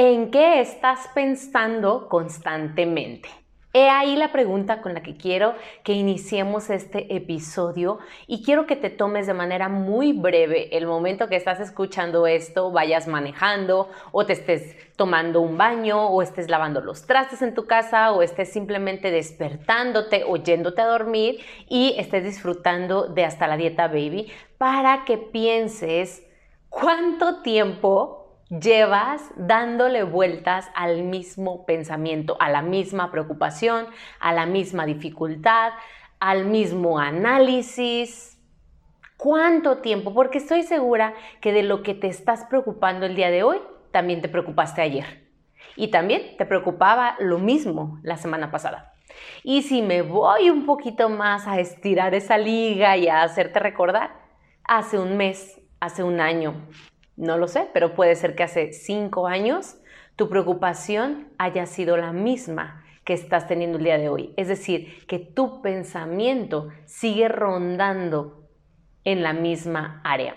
¿En qué estás pensando constantemente? He ahí la pregunta con la que quiero que iniciemos este episodio y quiero que te tomes de manera muy breve el momento que estás escuchando esto, vayas manejando o te estés tomando un baño o estés lavando los trastes en tu casa o estés simplemente despertándote o yéndote a dormir y estés disfrutando de hasta la dieta baby para que pienses cuánto tiempo llevas dándole vueltas al mismo pensamiento, a la misma preocupación, a la misma dificultad, al mismo análisis. ¿Cuánto tiempo? Porque estoy segura que de lo que te estás preocupando el día de hoy, también te preocupaste ayer. Y también te preocupaba lo mismo la semana pasada. Y si me voy un poquito más a estirar esa liga y a hacerte recordar, hace un mes, hace un año, no lo sé, pero puede ser que hace cinco años tu preocupación haya sido la misma que estás teniendo el día de hoy. Es decir, que tu pensamiento sigue rondando en la misma área.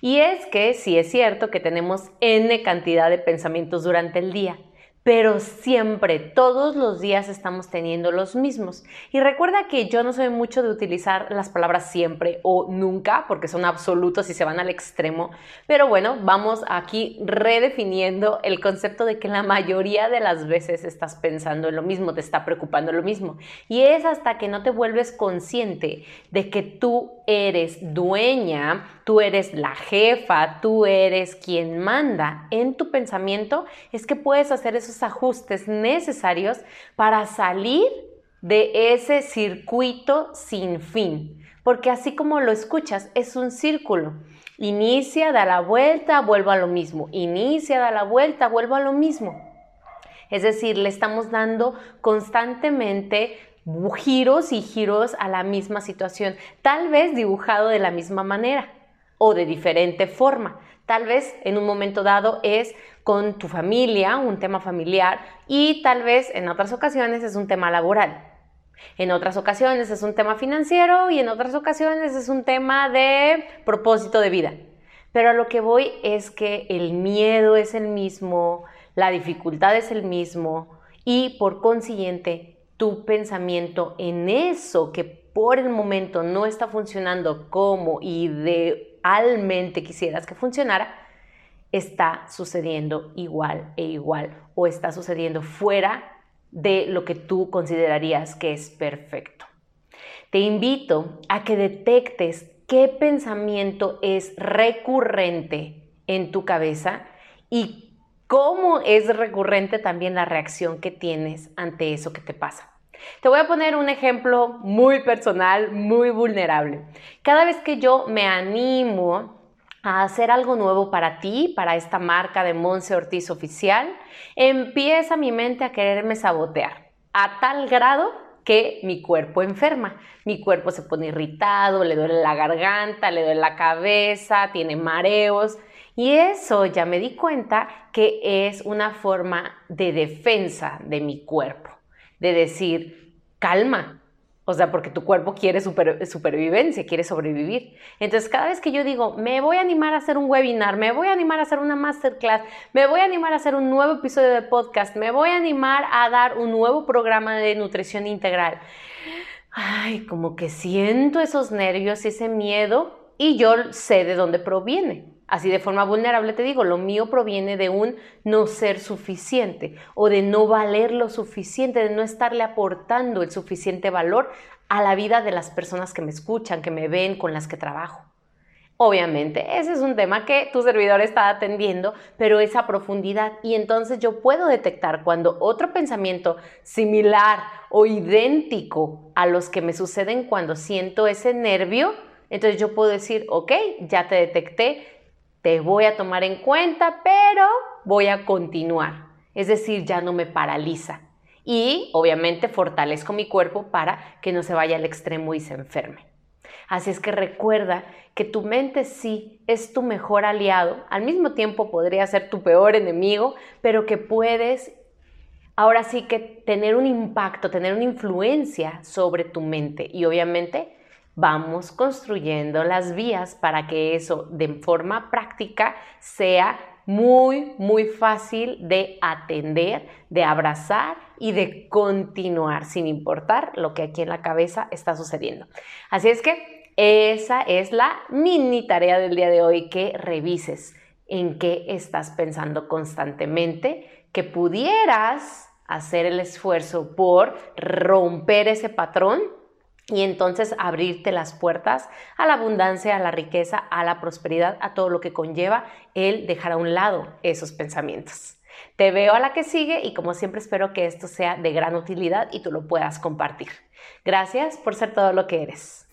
Y es que sí es cierto que tenemos n cantidad de pensamientos durante el día, pero siempre, todos los días estamos teniendo los mismos. Y recuerda que yo no soy mucho de utilizar las palabras siempre o nunca, porque son absolutos y se van al extremo, pero bueno, vamos aquí redefiniendo el concepto de que la mayoría de las veces estás pensando en lo mismo, te está preocupando lo mismo. Y es hasta que no te vuelves consciente de que tú eres dueña tú eres la jefa, tú eres quien manda en tu pensamiento, es que puedes hacer esos ajustes necesarios para salir de ese circuito sin fin. Porque así como lo escuchas, es un círculo. Inicia, da la vuelta, vuelvo a lo mismo. Inicia, da la vuelta, vuelvo a lo mismo. Es decir, le estamos dando constantemente giros y giros a la misma situación, tal vez dibujado de la misma manera o de diferente forma. Tal vez en un momento dado es con tu familia, un tema familiar, y tal vez en otras ocasiones es un tema laboral. En otras ocasiones es un tema financiero y en otras ocasiones es un tema de propósito de vida. Pero a lo que voy es que el miedo es el mismo, la dificultad es el mismo y por consiguiente tu pensamiento en eso que por el momento no está funcionando como realmente quisieras que funcionara, está sucediendo igual e igual o está sucediendo fuera de lo que tú considerarías que es perfecto. Te invito a que detectes qué pensamiento es recurrente en tu cabeza y cómo es recurrente también la reacción que tienes ante eso que te pasa. Te voy a poner un ejemplo muy personal, muy vulnerable. Cada vez que yo me animo a hacer algo nuevo para ti, para esta marca de Monse Ortiz Oficial, empieza mi mente a quererme sabotear a tal grado que mi cuerpo enferma. Mi cuerpo se pone irritado, le duele la garganta, le duele la cabeza, tiene mareos. Y eso ya me di cuenta que es una forma de defensa de mi cuerpo de decir, calma, o sea, porque tu cuerpo quiere supervivencia, quiere sobrevivir. Entonces, cada vez que yo digo, me voy a animar a hacer un webinar, me voy a animar a hacer una masterclass, me voy a animar a hacer un nuevo episodio de podcast, me voy a animar a dar un nuevo programa de nutrición integral. Ay, como que siento esos nervios ese miedo y yo sé de dónde proviene. Así de forma vulnerable te digo, lo mío proviene de un no ser suficiente o de no valer lo suficiente, de no estarle aportando el suficiente valor a la vida de las personas que me escuchan, que me ven, con las que trabajo. Obviamente, ese es un tema que tu servidor está atendiendo, pero es a profundidad y entonces yo puedo detectar cuando otro pensamiento similar o idéntico a los que me suceden cuando siento ese nervio, entonces yo puedo decir, ok, ya te detecté, te voy a tomar en cuenta, pero voy a continuar. Es decir, ya no me paraliza. Y obviamente fortalezco mi cuerpo para que no se vaya al extremo y se enferme. Así es que recuerda que tu mente sí es tu mejor aliado, al mismo tiempo podría ser tu peor enemigo, pero que puedes ahora sí que tener un impacto, tener una influencia sobre tu mente y obviamente vamos construyendo las vías para que eso de forma práctica sea muy, muy fácil de atender, de abrazar y de continuar sin importar lo que aquí en la cabeza está sucediendo. Así es que esa es la mini tarea del día de hoy, que revises en qué estás pensando constantemente, que pudieras hacer el esfuerzo por romper ese patrón y entonces abrirte las puertas a la abundancia, a la riqueza, a la prosperidad, a todo lo que conlleva el dejar a un lado esos pensamientos. Te veo a la que sigue y como siempre espero que esto sea de gran utilidad y tú lo puedas compartir. Gracias por ser todo lo que eres.